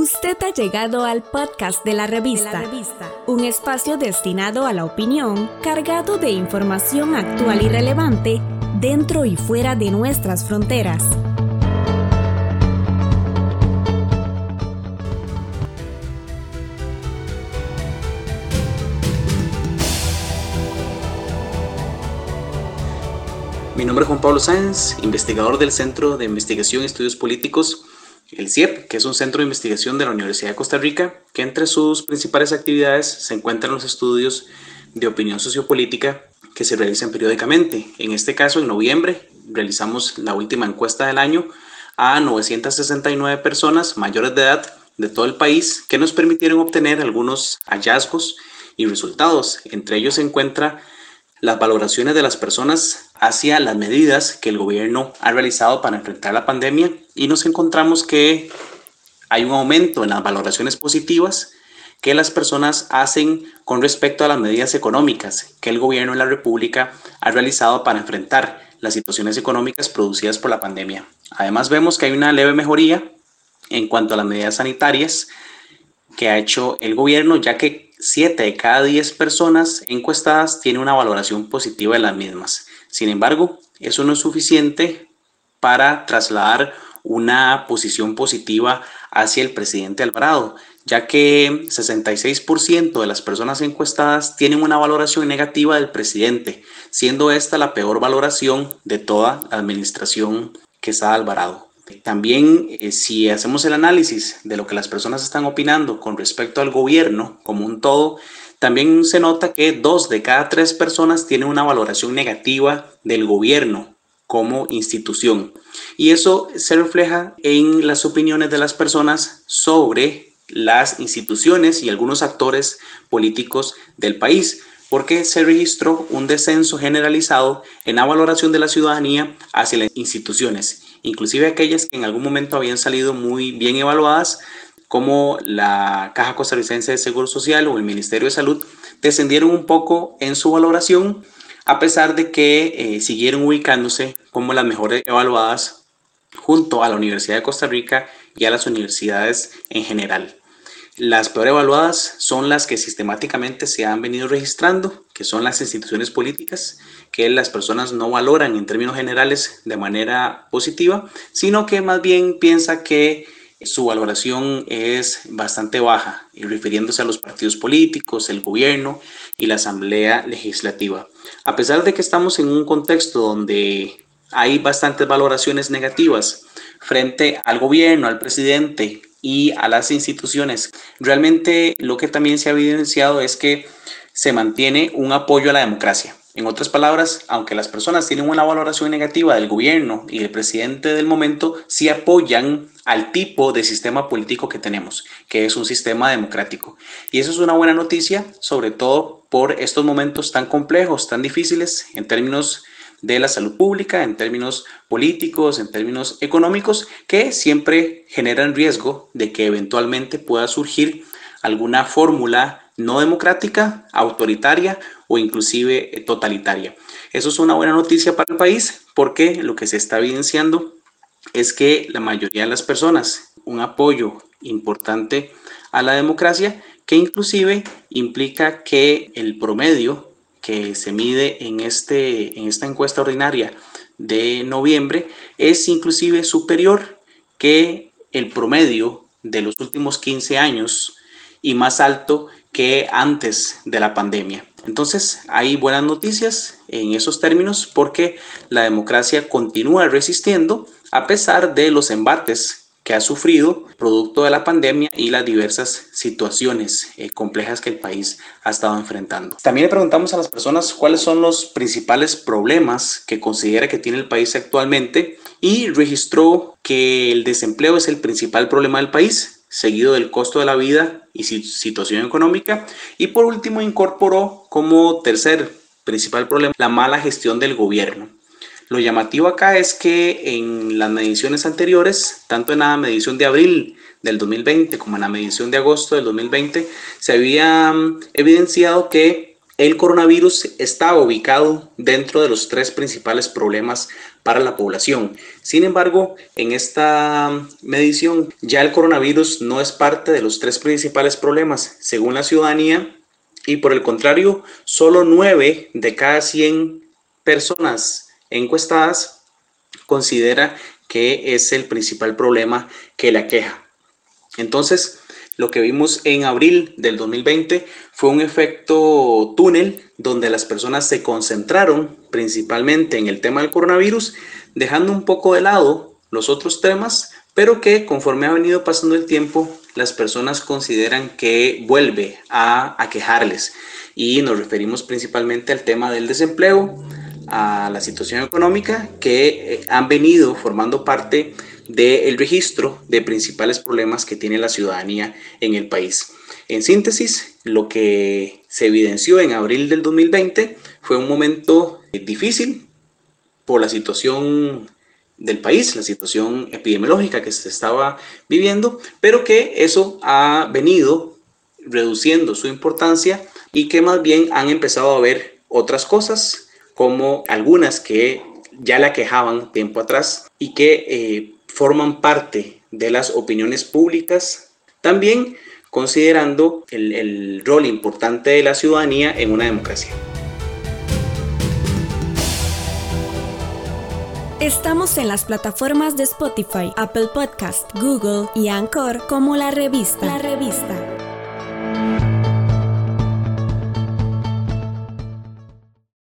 Usted ha llegado al podcast de la, revista, un espacio destinado a la opinión, cargado de información actual y relevante dentro y fuera de nuestras fronteras. Mi nombre es Juan Pablo Sáenz, investigador del Centro de Investigación y Estudios Políticos, el CIEP, que es un centro de investigación de la Universidad de Costa Rica, que entre sus principales actividades se encuentran los estudios de opinión sociopolítica que se realizan periódicamente. En este caso, en noviembre, realizamos la última encuesta del año a 969 personas mayores de edad de todo el país que nos permitieron obtener algunos hallazgos y resultados. Entre ellos se encuentra las valoraciones de las personas hacia las medidas que el gobierno ha realizado para enfrentar la pandemia y nos encontramos que hay un aumento en las valoraciones positivas que las personas hacen con respecto a las medidas económicas que el gobierno de la República ha realizado para enfrentar las situaciones económicas producidas por la pandemia. Además vemos que hay una leve mejoría en cuanto a las medidas sanitarias que ha hecho el gobierno, ya que 7 de cada 10 personas encuestadas tienen una valoración positiva de las mismas. Sin embargo, eso no es suficiente para trasladar una posición positiva hacia el presidente Alvarado, ya que 66% de las personas encuestadas tienen una valoración negativa del presidente, siendo esta la peor valoración de toda la administración que está Alvarado. También, eh, si hacemos el análisis de lo que las personas están opinando con respecto al gobierno como un todo, también se nota que dos de cada tres personas tienen una valoración negativa del gobierno como institución. Y eso se refleja en las opiniones de las personas sobre las instituciones y algunos actores políticos del país, porque se registró un descenso generalizado en la valoración de la ciudadanía hacia las instituciones inclusive aquellas que en algún momento habían salido muy bien evaluadas, como la Caja Costarricense de Seguro Social o el Ministerio de Salud, descendieron un poco en su valoración, a pesar de que eh, siguieron ubicándose como las mejores evaluadas junto a la Universidad de Costa Rica y a las universidades en general. Las peor evaluadas son las que sistemáticamente se han venido registrando, que son las instituciones políticas, que las personas no valoran en términos generales de manera positiva, sino que más bien piensa que su valoración es bastante baja, y refiriéndose a los partidos políticos, el gobierno y la asamblea legislativa. A pesar de que estamos en un contexto donde hay bastantes valoraciones negativas frente al gobierno, al presidente y a las instituciones. Realmente lo que también se ha evidenciado es que se mantiene un apoyo a la democracia. En otras palabras, aunque las personas tienen una valoración negativa del gobierno y del presidente del momento, sí apoyan al tipo de sistema político que tenemos, que es un sistema democrático. Y eso es una buena noticia, sobre todo por estos momentos tan complejos, tan difíciles en términos de la salud pública, en términos políticos, en términos económicos, que siempre generan riesgo de que eventualmente pueda surgir alguna fórmula no democrática, autoritaria o inclusive totalitaria. Eso es una buena noticia para el país porque lo que se está evidenciando es que la mayoría de las personas, un apoyo importante a la democracia, que inclusive implica que el promedio que se mide en, este, en esta encuesta ordinaria de noviembre es inclusive superior que el promedio de los últimos 15 años y más alto que antes de la pandemia. Entonces, hay buenas noticias en esos términos porque la democracia continúa resistiendo a pesar de los embates que ha sufrido producto de la pandemia y las diversas situaciones eh, complejas que el país ha estado enfrentando. También le preguntamos a las personas cuáles son los principales problemas que considera que tiene el país actualmente y registró que el desempleo es el principal problema del país, seguido del costo de la vida y situación económica. Y por último incorporó como tercer principal problema la mala gestión del gobierno. Lo llamativo acá es que en las mediciones anteriores, tanto en la medición de abril del 2020 como en la medición de agosto del 2020, se había mm, evidenciado que el coronavirus estaba ubicado dentro de los tres principales problemas para la población. Sin embargo, en esta medición ya el coronavirus no es parte de los tres principales problemas, según la ciudadanía, y por el contrario, solo 9 de cada 100 personas encuestadas considera que es el principal problema que la queja. Entonces, lo que vimos en abril del 2020 fue un efecto túnel donde las personas se concentraron principalmente en el tema del coronavirus, dejando un poco de lado los otros temas, pero que conforme ha venido pasando el tiempo, las personas consideran que vuelve a aquejarles. Y nos referimos principalmente al tema del desempleo, a la situación económica, que eh, han venido formando parte del registro de principales problemas que tiene la ciudadanía en el país. En síntesis, lo que se evidenció en abril del 2020 fue un momento difícil por la situación del país, la situación epidemiológica que se estaba viviendo, pero que eso ha venido reduciendo su importancia y que más bien han empezado a ver otras cosas, como algunas que ya la quejaban tiempo atrás y que eh, forman parte de las opiniones públicas, también considerando el, el rol importante de la ciudadanía en una democracia. Estamos en las plataformas de Spotify, Apple Podcast, Google y Anchor como la revista. La revista.